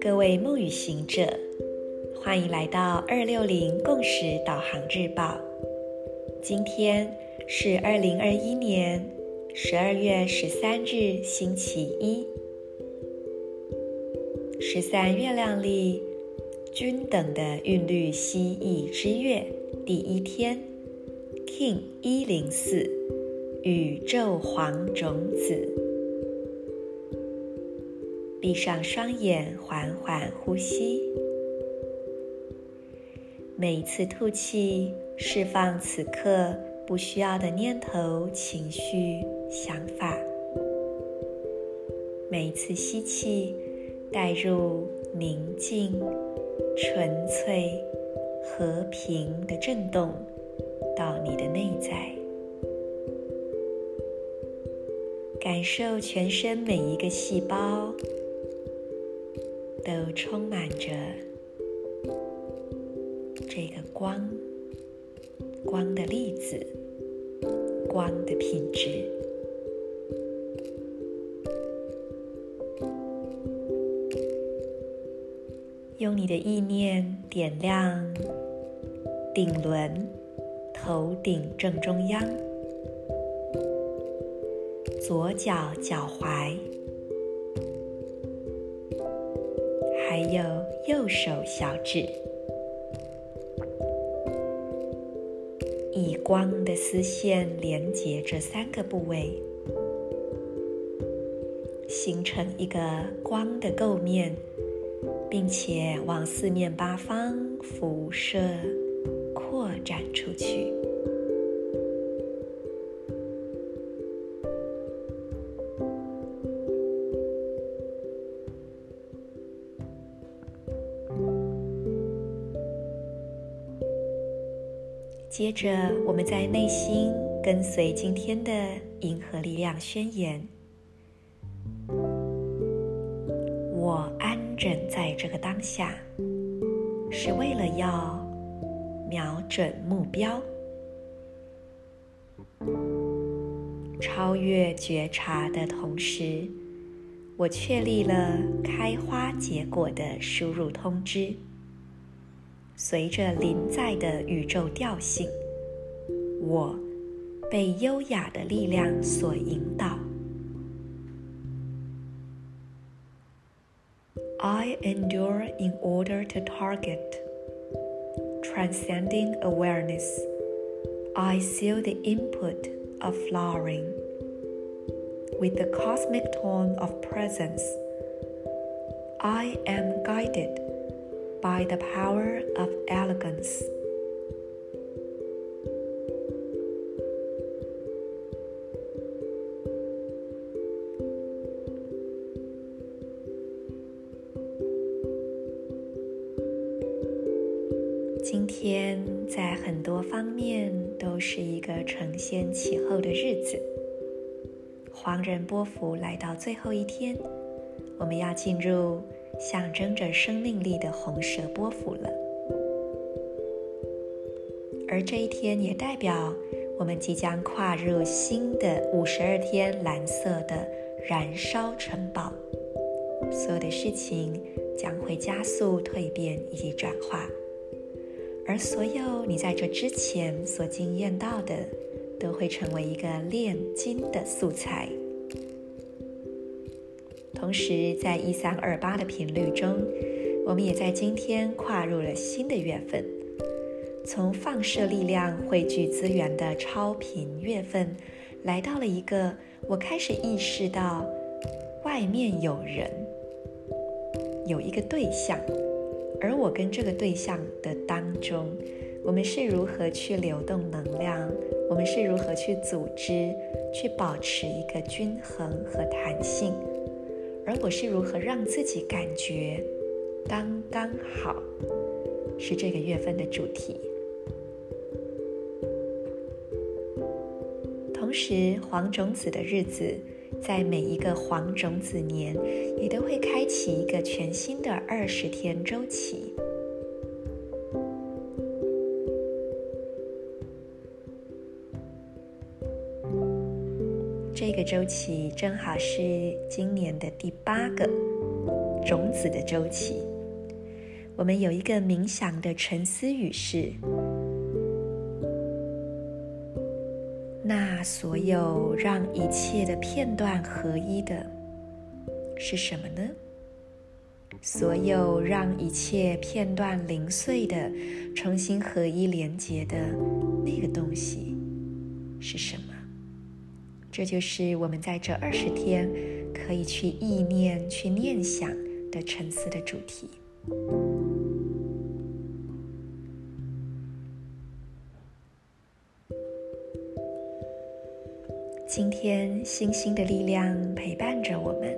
各位梦与行者，欢迎来到二六零共识导航日报。今天是二零二一年十二月十三日，星期一，十三月亮历均等的韵律蜥蜴之月第一天 King 一零四，宇宙黄种子。闭上双眼，缓缓呼吸。每一次吐气，释放此刻不需要的念头、情绪、想法。每一次吸气，带入宁静、纯粹、和平的震动到你的内在，感受全身每一个细胞。都充满着这个光，光的粒子，光的品质。用你的意念点亮顶轮，头顶正中央，左脚脚踝。还有右手小指，以光的丝线连接这三个部位，形成一个光的构面，并且往四面八方辐射、扩展出去。接着，我们在内心跟随今天的银河力量宣言：我安枕在这个当下，是为了要瞄准目标，超越觉察的同时，我确立了开花结果的输入通知。随着临在的宇宙调性，我被优雅的力量所引导。I endure in order to target, transcending awareness. I seal the input of flowering with the cosmic tone of presence. I am guided. By the power of elegance，天在很多方面都是一个承先启后的日子。黄人波符来到最后一天，我们要进入。象征着生命力的红蛇波符了，而这一天也代表我们即将跨入新的五十二天蓝色的燃烧城堡，所有的事情将会加速蜕变以及转化，而所有你在这之前所经验到的，都会成为一个炼金的素材。同时，在一三二八的频率中，我们也在今天跨入了新的月份，从放射力量汇聚资源的超频月份，来到了一个我开始意识到外面有人，有一个对象，而我跟这个对象的当中，我们是如何去流动能量，我们是如何去组织，去保持一个均衡和弹性。而我是如何让自己感觉刚刚好，是这个月份的主题。同时，黄种子的日子，在每一个黄种子年，也都会开启一个全新的二十天周期。这个周期正好是今年的第八个种子的周期。我们有一个冥想的沉思语是：那所有让一切的片段合一的是什么呢？所有让一切片段零碎的重新合一连接的那个东西是什么？这就是我们在这二十天可以去意念、去念想的沉思的主题。今天，星星的力量陪伴着我们。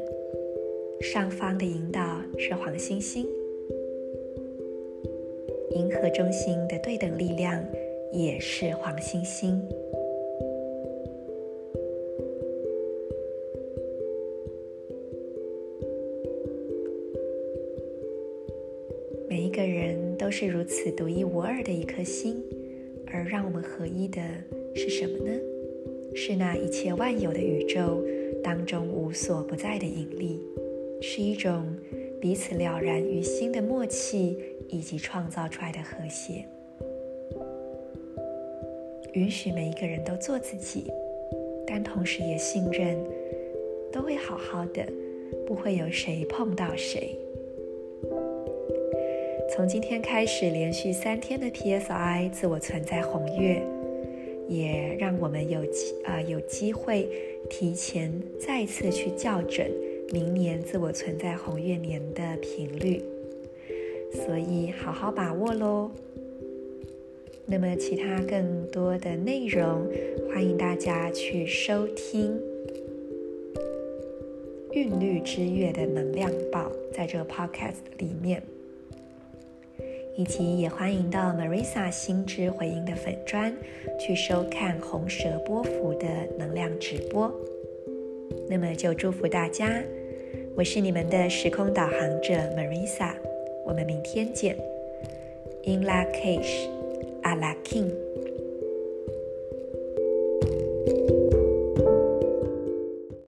上方的引导是黄星星，银河中心的对等力量也是黄星星。每一个人都是如此独一无二的一颗星，而让我们合一的是什么呢？是那一切万有的宇宙当中无所不在的引力，是一种彼此了然于心的默契，以及创造出来的和谐。允许每一个人都做自己，但同时也信任都会好好的，不会有谁碰到谁。从今天开始，连续三天的 PSI 自我存在红月。也让我们有机啊、呃、有机会提前再次去校准明年自我存在红月年的频率，所以好好把握喽。那么其他更多的内容，欢迎大家去收听《韵律之月》的能量报，在这个 Podcast 里面。以及也欢迎到 Marisa 心之回应的粉砖去收看红蛇波幅的能量直播。那么就祝福大家，我是你们的时空导航者 Marisa，我们明天见。In Lak'ech, Ala K'in。